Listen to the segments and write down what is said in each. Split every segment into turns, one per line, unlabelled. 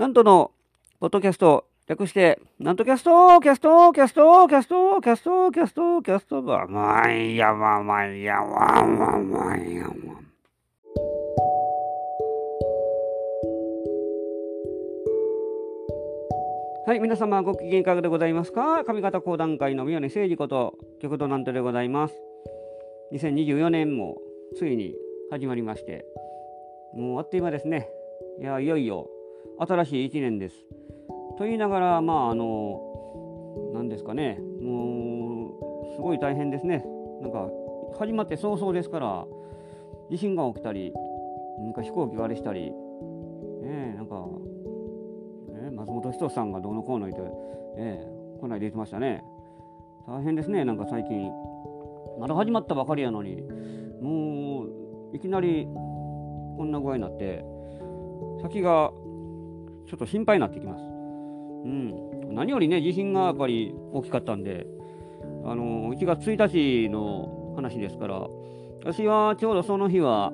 南斗の、ポッドキャスト、略して、なんとキャスト、キャスト、キャスト、キャスト、キャスト、キャスト、キャスト、まあ、まあいいや、まあまあいや、まあまあまあいや、まあ。はい、皆様ご機嫌いかがでございますか上方講談界の宮根誠司こと、旭堂南斗でございます。2024年もついに始まりまして、もうあっという間ですね。いや、いよいよ新しい1年です。と言いながら、まあ、あの、なんですかね、もう、すごい大変ですね。なんか、始まって早々ですから、地震が起きたり、なんか飛行機があれしたり、ねえ、なんか、ね、松本人志さんがどうのこうの言って、ええ、こないで言ってましたね。大変ですね、なんか最近。まだ始まったばかりやのに、もう、いきなりこんな具合になって、先がちょっと心配になってきます。うん、何よりね、地震がやっぱり大きかったんで、あの1月1日の話ですから、私はちょうどその日は、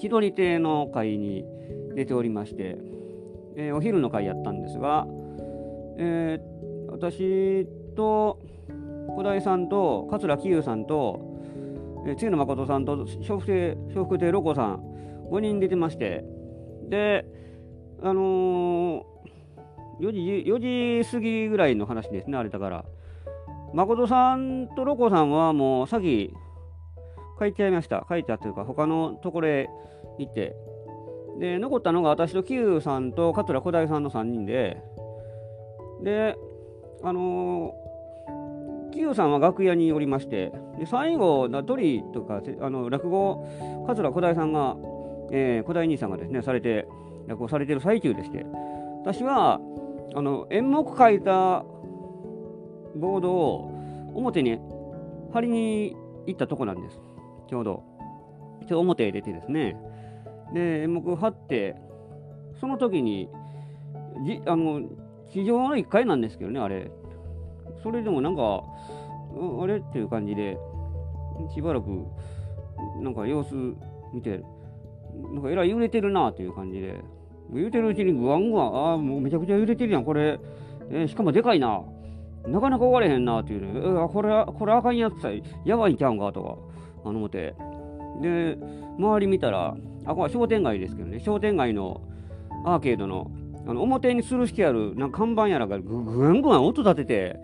千鳥亭の会に出ておりまして、えーお昼の会やったんですが、えー私と小田井さんと桂喜友さんと、えー、露野誠さんと笑福亭笑福亭ロコさん5人出てましてであのー、4, 時4時過ぎぐらいの話ですねあれだから。誠さんとロコさんはもう先帰っちゃいました。帰ったというか他のところへ行ってで残ったのが私とキューさんと桂小鯛さんの3人でであのー、キューさんは楽屋におりましてで最後トリとかあの落語桂小鯛さんが、えー、小鯛兄さんがですねされて落語されてる最中でして私はあの演目書いたボードを表に貼りに行ったとこなんです。ちょうど。ちょうど表へ出てですね。で演目貼ってその時にじあの地上の1階なんですけどねあれ。それでもなんかあれっていう感じでしばらくなんか様子見てなんかえらい揺れてるなという感じで。揺れてるうちにぐわんぐわんああもうめちゃくちゃ揺れてるやんこれ、えーしかもでかいな。なかなか終われへんなっていうね、えーこれこれあかんやつさやばいんちゃうんかとかあの思って。で周り見たらあこれ商店街ですけどね。商店街のアーケードのあの表に吊るしてあるなんか看板やらがぐぐんぐん音立てて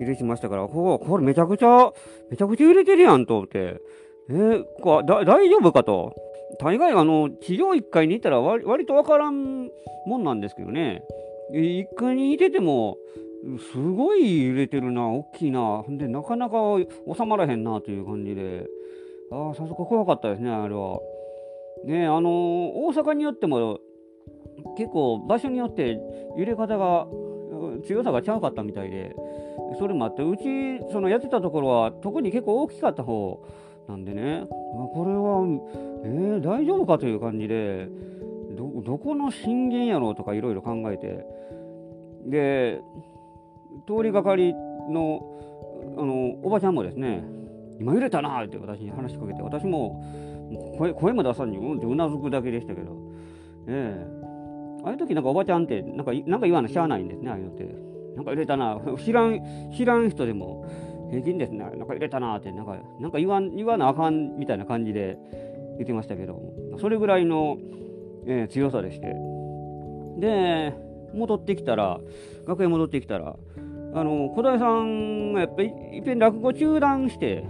揺れてましたからこここれめちゃくちゃめちゃくちゃ揺れてるやんと思って。えーこだ大丈夫かと。大概あの地上1階にいたら割割とわからんもんなんですけどね。1階にいててもすごい揺れてるな大きいな。でなかなか収まらへんなという感じで。ああさすが怖かったですねあれは。ねあの大阪によっても結構場所によって揺れ方が強さがちゃうかったみたいで。それもあってうちそのやってたところは特に結構大きかった方。なんでね、まあこれは、えー大丈夫かという感じでどこの震源やろうとかいろいろ考えて。で通りがかりのあのおばちゃんもですね今揺れたなって私に話しかけて私も声声も出さずにうんってうなずくだけでしたけど。ええ。ああいう時なんかおばちゃんってなんかなんか言わなしゃあないんですねああいうのって。なんか入れたな知らん知らん人でも。平均ですね。なんか入れたなってなんかなんか言わん言わなあかんみたいな感じで言ってましたけどそれぐらいの、えー強さでして。で戻ってきたら学園戻ってきたらあの小田さんがやっぱりいっぺん落語中断して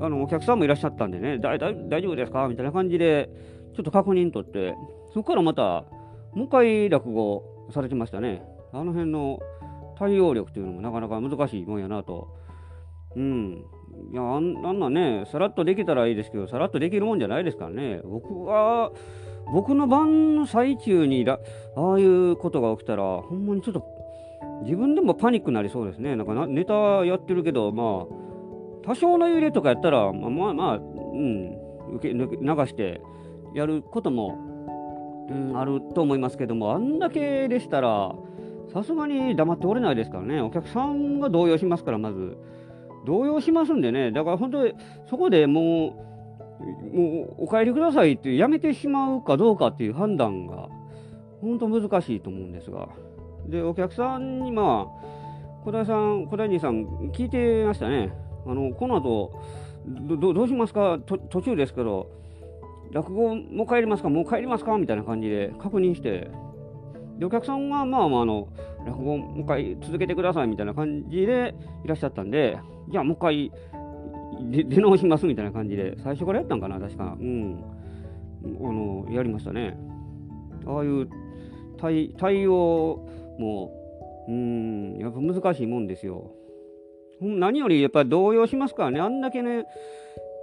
あのお客さんもいらっしゃったんでね大丈夫ですかみたいな感じでちょっと確認取ってそこからまたもう一回落語されてましたね。あの辺の対応力というのもなかなか難しいもんやなと。うん。いやあんあんなねさらっとできたらいいですけどさらっとできるもんじゃないですからね。僕は僕の番の最中にらああいうことが起きたらほんまにちょっと自分でもパニックになりそうですね。なんかなネタやってるけどまあ多少の揺れとかやったらまあまあ、まあ、うん。受け流してやることも、うん、あると思いますけどもあんだけでしたらさすがに黙っておれないですからね。お客さんが動揺しますからまず。動揺しますんでね。だから本当にそこでもうもうお帰りくださいってやめてしまうかどうかっていう判断が本当難しいと思うんですが。で、お客さんに、まあ、小田さん、小田兄さん、聞いてましたね。あの、この後、どどうしますか？途中ですけど、落語もう帰りますか？もう帰りますか？みたいな感じで確認して、で、お客さんは、まあまあ、あの、落語もう一回続けてくださいみたいな感じでいらっしゃったんで、じゃあもう一回出直しますみたいな感じで、最初からやったんかな、確か。うん。あの、やりましたね。ああいう対対応も、うん、やっぱ難しいもんですよ。何よりやっぱり動揺しますからね、あんだけね、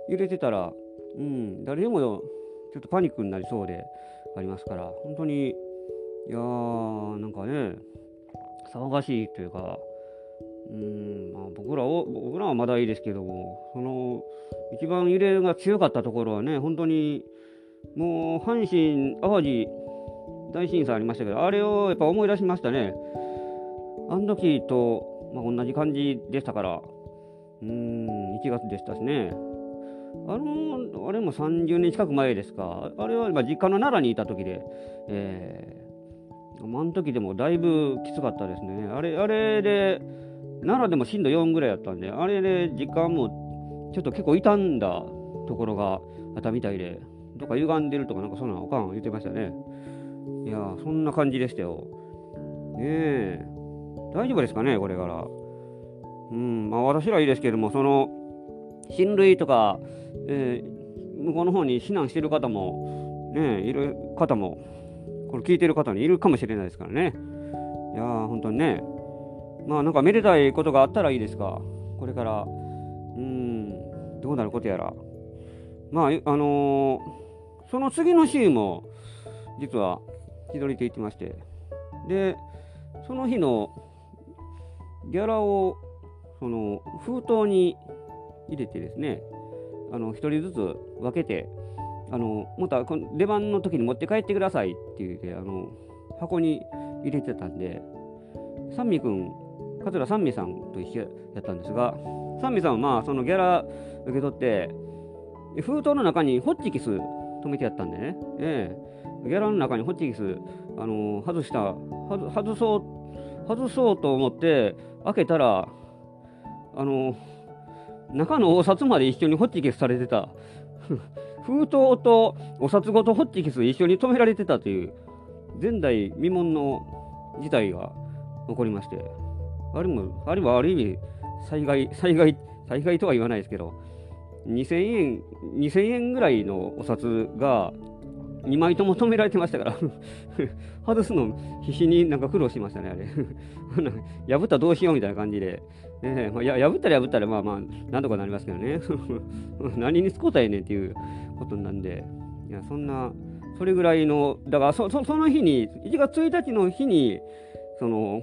揺れてたら、うん、誰でもちょっとパニックになりそうでありますから、本当にいやー、なんかね、騒がしいというか、うんまあ、僕らを僕らはまだいいですけども、その一番揺れが強かったところはね、本当にもう阪神・淡路大震災ありましたけど、あれをやっぱ思い出しましたね。あの時と、まあ、同じ感じでしたから、うん、1月でしたしね。あの、あれも30年近く前ですか。あれは実家の奈良にいた時で、えーあの時でもだいぶきつかったですね。あれ、あれで、奈良でも震度4ぐらいやったんで、あれで時間もちょっと結構傷んだところがあったみたいで、どっか歪んでるとかなんかそんなのおかん言ってましたね。いやそんな感じでしたよ。ねえ、大丈夫ですかね、これから。うん、まあ私らいいですけども、その、親類とか、えー、向こうの方に避難してる方も、ねえいる方もこれ聞いてる方にいるかもしれないですからね。いやー、本当にね。まあなんかめでたいことがあったらいいですが、これから、うん、どうなることやら。まあ、あのー、その次の週も、実は、日取りて言ってまして、で、その日のギャラを、その、封筒に入れてですね、あの、一人ずつ分けて、あのまた出番の時に持って帰ってくださいって言ってあの箱に入れてたんで三味君桂三味さんと一緒やったんですが三味さんはまあそのギャラ受け取って封筒の中にホッチキス止めてやったんでね、ええ、ギャラの中にホッチキスあの外した外そう外そうと思って開けたらあの中のお札まで一緒にホッチキスされてた。封筒とお札ごとホッチキス一緒に止められてたという前代未聞の事態が起こりまして、あれも、あれはある意味、災害、災害、災害とは言わないですけど、2000円、2000円ぐらいのお札が2枚とも止められてましたから 外すの必死になんか苦労しましたね、あれ 破ったらどうしようみたいな感じで。えーまあ、や破ったら破ったらまあまあ、なんとかなりますけどね。何に使うたらええねんっていうことなんで、いや、そんな、それぐらいの、だからそ、そその日に、1月1日の日に、その、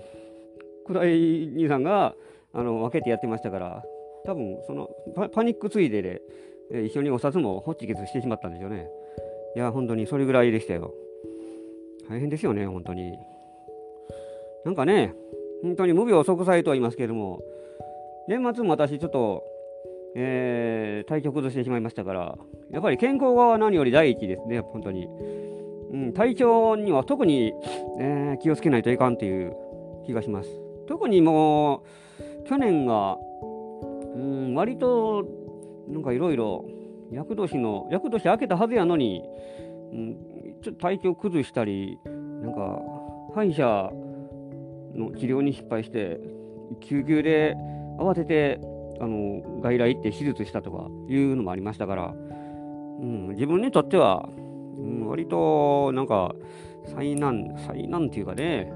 倉井兄さんが、あの、分けてやってましたから、多分、そのパ、パニックついでで、一緒にお札もホッチキスしてしまったんでしょうね。いや、本当にそれぐらいでしたよ。大変ですよね、本当に。なんかね、本当に無病息災とは言いますけれども、年末も私ちょっと、えー、体調崩してしまいましたから、やっぱり健康が何より第一ですね、本当に。うん、体調には特に、えー、気をつけないといかんという気がします。特にもう、去年が、うん、割と、なんかいろいろ、厄年の、厄年明けたはずやのに、うん、ちょっと体調崩したり、なんか、歯医者の治療に失敗して、救急で慌ててあの外来行って手術したとかいうのもありましたから、うん、自分にとっては、うん、割となんか災難、災難っていうかね、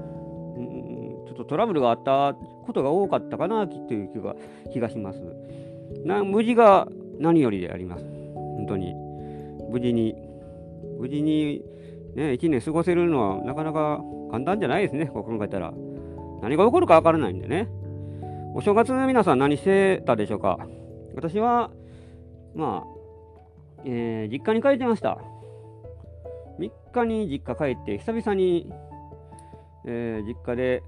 うん、ちょっとトラブルがあったことが多かったかなっていう気が気がします。な無事が何よりであります。本当に。無事に、無事にね、1年過ごせるのはなかなか簡単じゃないですね、こう考えたら。何が起こるかわからないんでね。お正月の皆さん何してたでしょうか私は、まあ、えー、実家に帰ってました。3日に実家帰って、久々に、えー、実家で、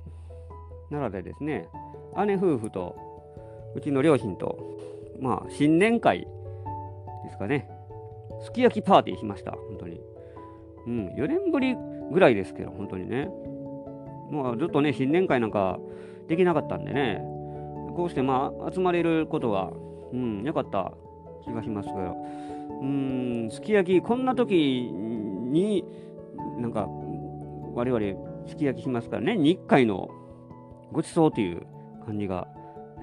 奈良でですね、姉夫婦と、うちの両親と、まあ、新年会ですかね、すき焼きパーティーしました、本当に。うん、4年ぶりぐらいですけど、本当にね。まあ、ずっとね、新年会なんかできなかったんでね、こうしてまあ、集まれることが、うん、よかった気がしますけど、うん、すき焼き、こんな時に、なんか、我々、すき焼きしますからね、日回のごちそうという感じが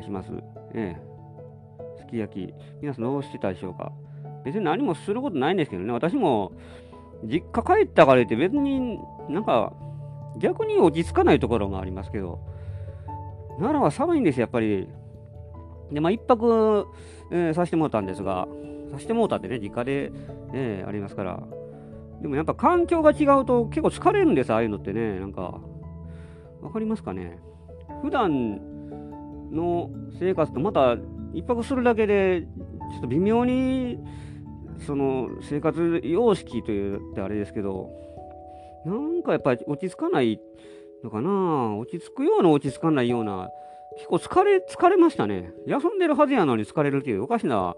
します。ええ。すき焼き、皆さんどうしてたでしょうか。別に何もすることないんですけどね、私も実家帰ったからって別になんか逆に落ち着かないところがありますけど、奈良は寒いんです、やっぱり。で、まあ、一泊、えー、させてもらったんですが、させてもらったってね、実家で、え、ありますから。でもやっぱ環境が違うと結構疲れるんです、ああいうのってね。なんか、わかりますかね。普段の生活とまた一泊するだけで、ちょっと微妙に、その生活様式というってあれですけど、なんかやっぱり落ち着かないのかな？落ち着くような落ち着かないような、結構疲れ、疲れましたね。休んでるはずやのに疲れるというおかしな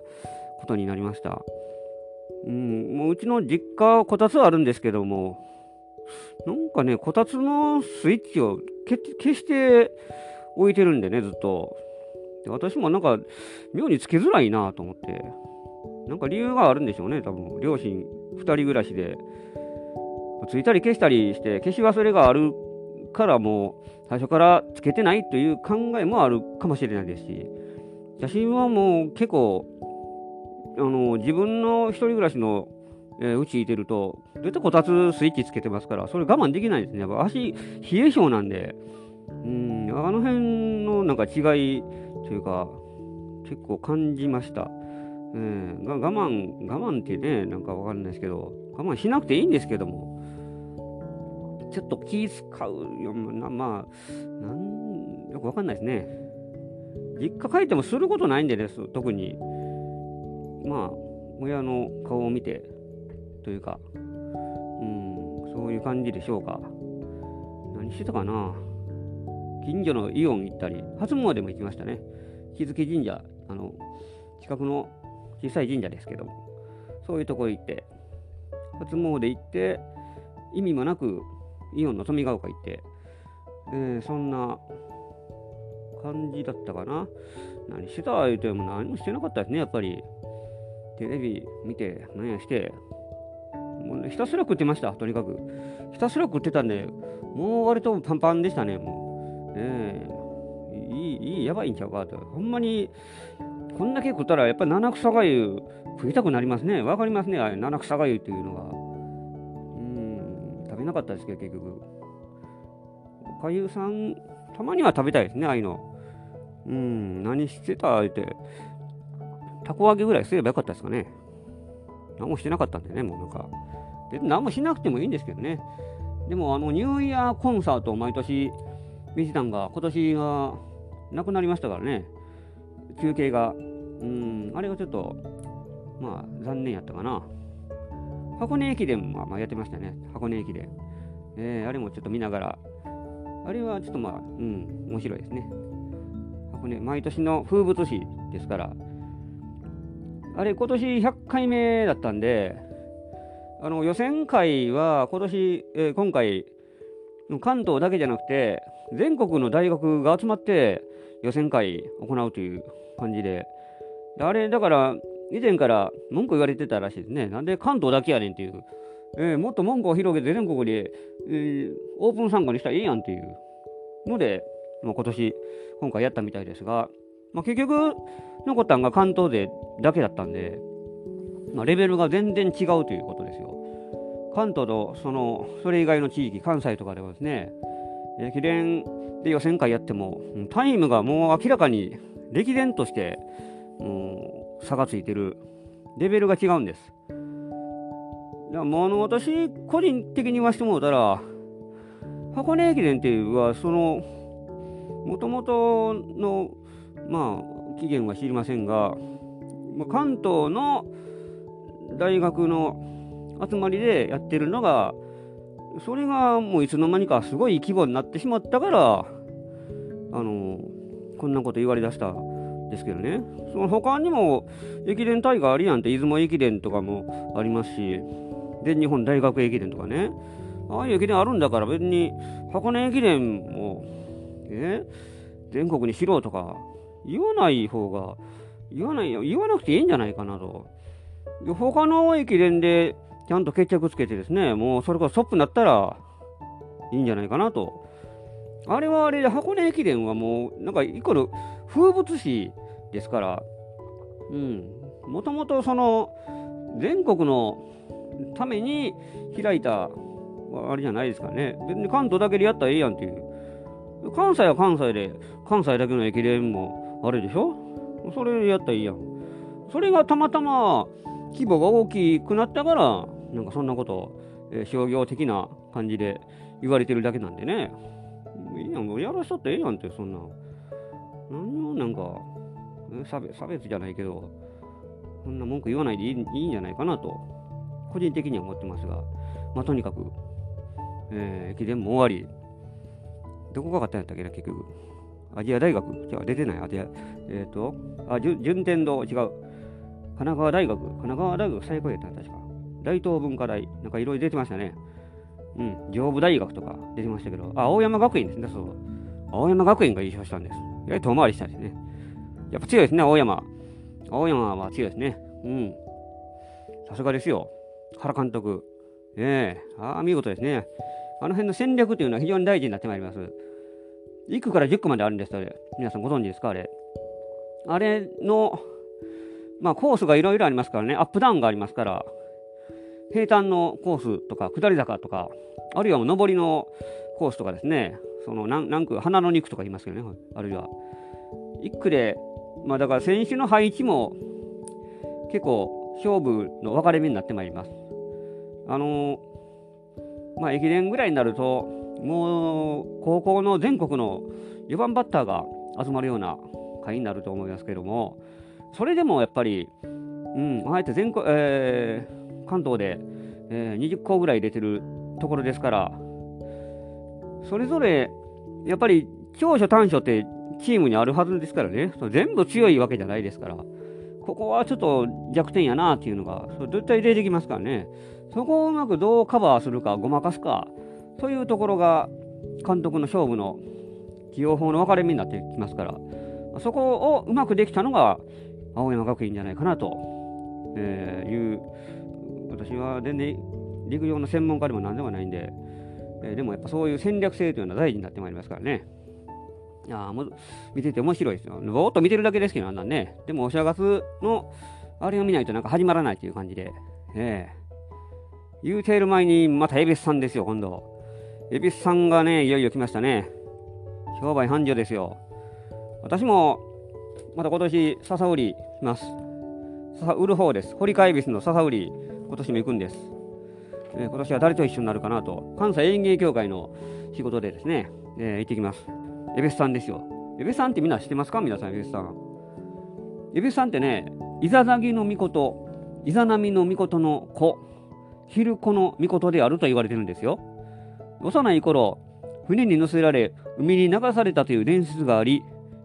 ことになりました。うん、もううちの実家、こたつはあるんですけども、なんかね、こたつのスイッチを消して置いてるんでね、ずっと。で私もなんか、妙につけづらいなと思って。なんか理由があるんでしょうね、多分。両親2人暮らしで。ついたり消したりして消し忘れがあるからもう最初からつけてないという考えもあるかもしれないですし写真はもう結構あの自分の一人暮らしのえー、うちいてると、絶対こたつスイッチつけてますから、それ我慢できないですね。やっぱ足、冷え性なんで、うん、あの辺のなんか違いというか、結構感じました。えー、我慢、我慢ってね、なんかわかんないですけど、我慢しなくていいんですけども、ちょっと気使うよ、なまあ、なんよくわかんないですね。実家帰ってもすることないんでです、特に。まあ、親の顔を見て、というか、うん、そういう感じでしょうか。何してたかな近所のイオン行ったり、初詣も行きましたね。日付神社、あの、近くの小さい神社ですけども、そういうとこ行って、初詣行って、意味もなくイオンの富ヶ丘行って、えー、そんな感じだったかな。何してた？言うても何もしてなかったですね、やっぱり。テレビ見て、何やして、もうね、ひたすら食ってました、とにかく。ひたすら食ってたんで、もう割とパンパンでしたね、もう。え、いい、いい、やばいんちゃうかと。ほんまに、こんだけ食ったら、やっぱり七草がゆ食いたくなりますね。わかりますね、あれ、七草がゆっていうのが。うん食べなかったですけど、結局。おかゆさん、たまには食べたいですね、ああいうの。うん、何してたって、たこ揚げぐらいすればよかったですかね。何もしてなかったんでね、もうなんか。で何もしなくてもいいんですけどね。でも、あの、ニューイヤーコンサートを毎年見てたんが、今年がなくなりましたからね。休憩が。うん、あれがちょっと、まあ、残念やったかな。箱根駅伝もまあやってましたね。箱根駅伝。えー、あれもちょっと見ながら、あれはちょっとまあ、うん、面白いですね。箱根、毎年の風物詩ですから、あれ、今年100回目だったんで、あの予選会は今年、えー、今回、関東だけじゃなくて、全国の大学が集まって予選会行うという感じで、あれ、だから、以前から文句言われてたらしいですね。なんで関東だけやねんっていう。えー、もっと文句を広げて全国で、えー、オープン参加にしたらいいやんっていうので、まあ、今年、今回やったみたいですが、まあ、結局、残ったんが関東でだけだったんで、まあ、レベルが全然違うということですよ。関東とそのそれ以外の地域、関西とかではですね、駅伝で予選会やっても、タイムがもう明らかに歴伝として、差がついてるレベルが違うんです。だからもうあの私、個人的に言わせてもらったら、箱根駅伝っていうのは、その、もともとの、まあ、期限は知りませんが、関東の大学の集まりでやってるのが、それがもういつの間にかすごい規模になってしまったから、あの、こんなこと言われだしたですけどね、その他にも駅伝大会ありやんって、出雲駅伝とかもありますし、全日本大学駅伝とかね、ああいう駅伝あるんだから別に箱根駅伝も、え全国にしろとか言わない方が、言わないよ、言わなくていいんじゃないかなと。他の駅伝でちゃんと決着つけてですね、もうそれこそトップになったらいいんじゃないかなと。あれはあれで箱根駅伝はもう、なんかイコール風物詩ですから、うん、もともとその全国のために開いたあれじゃないですかね。別に関東だけでやったらええやんっていう。関西は関西で、関西だけの駅伝もあれでしょ？それでやったらいいやん。それがたまたま規模が大きくなったから、なんかそんなこと、えー、商業的な感じで言われてるだけなんでね。いいやん、やらしとってええやんって、そんな。何をなんか、差別差別じゃないけど、そんな文句言わないでいいいいんじゃないかなと、個人的には思ってますが、まあ、とにかく、えー、駅伝も終わり、どこが勝ったんやったっけな、結局。アジア大学？じゃ出てないアジア、えっ、ー、と、あ、順天堂、違う。神奈川大学、神奈川大学最高やったん確か。大東文化大、なんかいろいろ出てましたね。うん、上武大学とか出てましたけど、あ、青山学院ですね、そう。青山学院が優勝したんです。やはり遠回りしたんですね。やっぱ強いですね、青山。青山は強いですね。うん。さすがですよ。原監督。ええ、ああ、見事ですね。あの辺の戦略というのは非常に大事になってまいります。1区から10区まであるんです、あれ。皆さんご存知ですか、あれ。あれの、まあ、コースがいろいろありますからね、アップダウンがありますから、平坦のコースとか、下り坂とか、あるいは上りのコースとかですね、その何何区、花の2区とか言いますけどね、あるいは。1区で、まあだから選手の配置も結構勝負の分かれ目になってまいります。あのまあ、駅伝ぐらいになると、もう高校の全国の4番バッターが集まるような会になると思いますけども、それでもやっぱり、うん、あえて全国、えー、関東で、えー、20校ぐらい出てるところですから、それぞれ、やっぱり長所短所ってチームにあるはずですからね、そ全部強いわけじゃないですから、ここはちょっと弱点やなっていうのが、絶対出てきますからね。そこをうまくどうカバーするか、ごまかすか、そういうところが監督の勝負の起用法の分かれ目になってきますから、そこをうまくできたのが青山学院じゃないかなと、えー、いう、私は全然陸上の専門家でも何でもないんで、えー、でもやっぱそういう戦略性というのは大事になってまいりますからね。いやもう見てて面白いですよ。ぼーっと見てるだけですけど、あんなんね。でもお正月のあれを見ないとなんか始まらないという感じで、ええ言うている前に、また恵比寿さんですよ、今度。恵比寿さんがね、いよいよ来ましたね。商売繁盛ですよ。私も、また今年、笹売りします。笹売る方です。堀川恵比寿の笹売り、今年も行くんです。え、今年は誰と一緒になるかなと、関西園芸協会の仕事でですね、えー、行ってきます。恵比寿さんですよ。恵比寿さんってみんな知ってますか？皆さん、恵比寿さん。恵比寿さんってね、イザザギの御事、イザナミの御事の子、昼子の御事であると言われてるんですよ。幼い頃、船に乗せられ、海に流されたという伝説があり、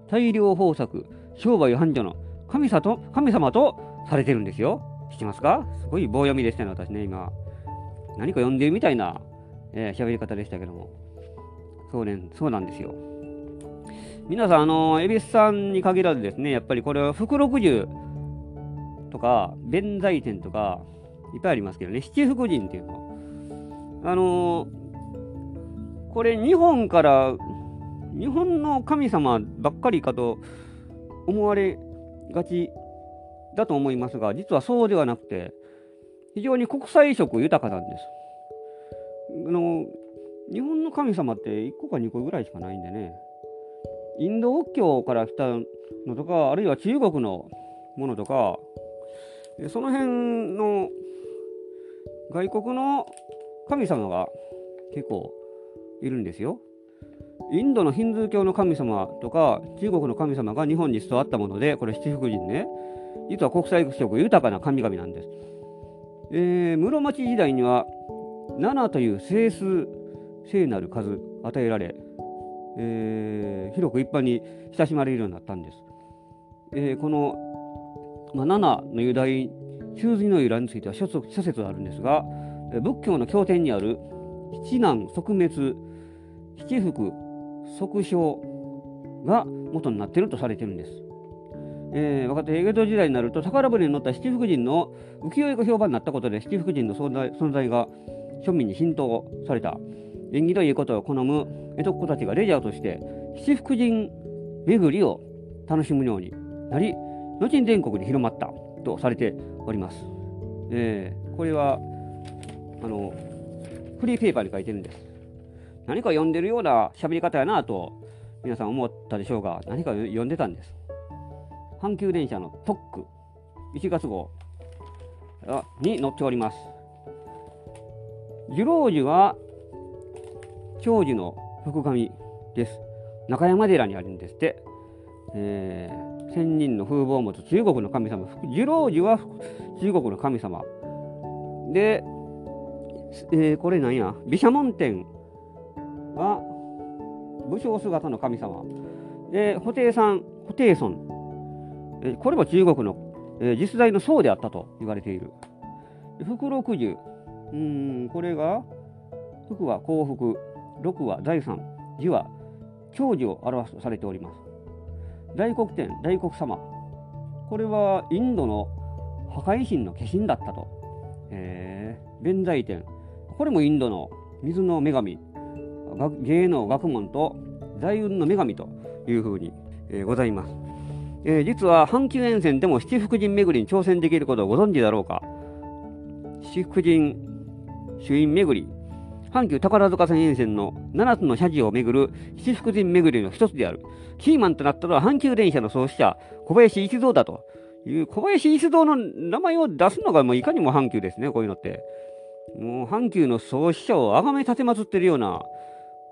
大量豊作、商売繁盛の神と神様とされてるんですよ。知ってますか？すごい棒読みでしたね、私ね、今。何か読んでるみたいな喋、えー、り方でしたけども。そうね、そうなんですよ。皆さん、あの、恵比寿さんに限らずですね、やっぱりこれは福六十とか、弁財天とか、いっぱいありますけどね、七福神っていうの。あの、これ日本から、日本の神様ばっかりかと思われがちだと思いますが、実はそうではなくて、非常に国際色豊かなんです。あの日本の神様って1個か2個ぐらいしかないんでね、インド仏教から来たのとか、あるいは中国のものとか、その辺の外国の神様が結構いるんですよ。インドのヒンズー教の神様とか中国の神様が日本に伝わったもので、これ七福神ね、実は国際色豊かな神々なんです。えー、室町時代には7という整数聖なる数与えられ、えー、広く一般に親しまれるようになったんです。えー、この、まあ、7の由来、中髄の由来については諸説あるんですが、仏教の経典にある七難即滅七福即傷が元になっているとされているんです。えー、若手江戸時代になると宝船に乗った七福神の浮世絵が評判になったことで七福神の存在存在が庶民に浸透された縁起ということを好む江戸っ子たちがレジャーとして七福神巡りを楽しむようになり後に全国に広まったとされております。えー、これはあのフリーペーパーに書いてるんです。何か読んでるような喋り方やなと皆さん思ったでしょうが何か読んでたんです。阪急電車の特区1月号に載っております。寿老樹は長寿の福神です。中山寺にあるんですって。えー、仙人の風貌を持つ中国の神様。寿老樹は中国の神様。で、えー、これなんや、毘沙門天は武将姿の神様。で、布袋さん、布袋孫。これも中国の、実在の僧であったと言われている。福六十。うん、これが、福は幸福、六は財産、字は長寿を表すとされております。大黒天、大黒様。これはインドの破壊神の化身だったと。えー、弁財天。これもインドの水の女神。芸能学問と財運の女神というふうに、えー、ございます。えー、実は阪急沿線でも七福神巡りに挑戦できることをご存知だろうか。七福神朱印巡り阪急宝塚線沿線の7つの車事をめぐる七福神巡りの一つである。キーマンとなったのは阪急電車の創始者、小林一蔵だという、小林一蔵の名前を出すのがもういかにも阪急ですね、こういうのって。もう阪急の創始者を崇め立てまつってるような、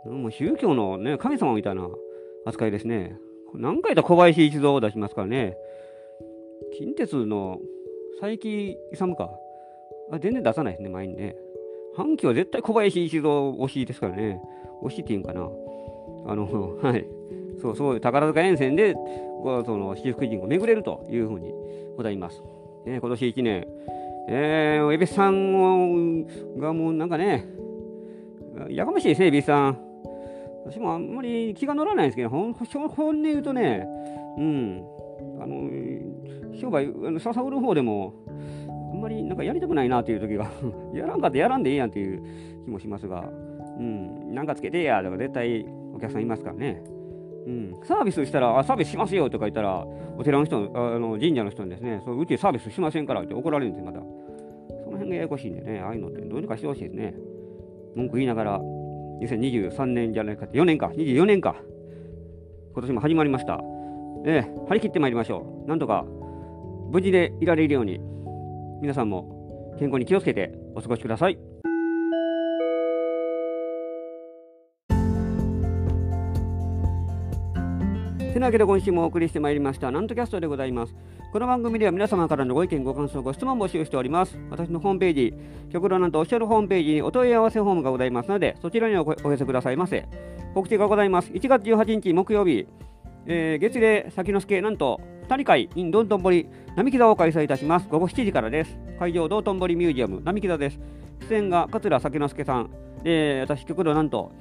もう宗教のね、神様みたいな扱いですね。何回と小林一蔵を出しますからね。近鉄の佐伯勇か。あ全然出さないですね、前にね。阪急は絶対小林一三推しですからね。推しっていうんかな。あの、はい。そうそう、宝塚沿線で、その、七福神を巡れるというふうにございます。ね、今年1年、えー、エビさんがもうなんかね、やかましいですね、エビさん。私もあんまり気が乗らないんですけど、本音言うとね、うん、あの、商売、あの笹売る方でも、あんまりなんかやりたくないなっていう時が やらんかってやらんでいいやんっていう気もしますが、うん、なんかつけてやとか絶対お客さんいますからね。うん、サービスしたらあ、サービスしますよとか言ったら、お寺の人あの神社の人にですね、そううちサービスしませんからって怒られるんですよ、また。その辺がややこしいんでね、ああいうのってどうにかしてほしいですね。文句言いながら、2023年じゃないかって、4年か、24年か、今年も始まりました。ええ、張り切ってまいりましょう。なんとか、無事でいられるように、皆さんも健康に気をつけてお過ごしください。せなわけで今週もお送りしてまいりましたなんとキャストでございます。この番組では皆様からのご意見ご感想ご質問を募集しております。私のホームページ極論なんとおっしゃるホームページにお問い合わせフォームがございますのでそちらにお寄せくださいませ。告知がございます。1月18日木曜日、えー、月齢先之助なんと2人会 in どんどん堀並木座を開催いたします。午後7時からです。会場、道頓堀ミュージアム、並木座です。出演が桂酒之助さん、えー、私、極度なんと、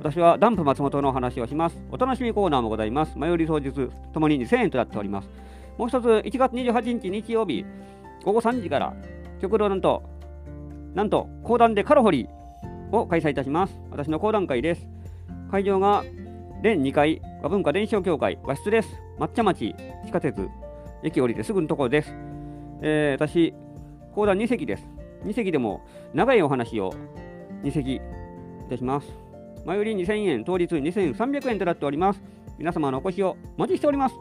私はダンプ松本のお話をします。お楽しみコーナーもございます。前売り当日、ともに2000円となっております。もう一つ、1月28日日曜日、午後3時から、極度なんと、なんと、講談でカロホリを開催いたします。私の講談会です。会場が、連2階、和文化伝承協会和室です。抹茶町、地下鉄、駅降りてすぐのところです。えー、私、講談2席です。2席でも長いお話を2席いたします。前売り2000円、当日2300円となっております。皆様のお越しをお待ちしております。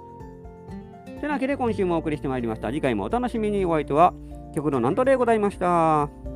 てなわけで今週もお送りしてまいりました。次回もお楽しみにお相手は、極のなんとでございました。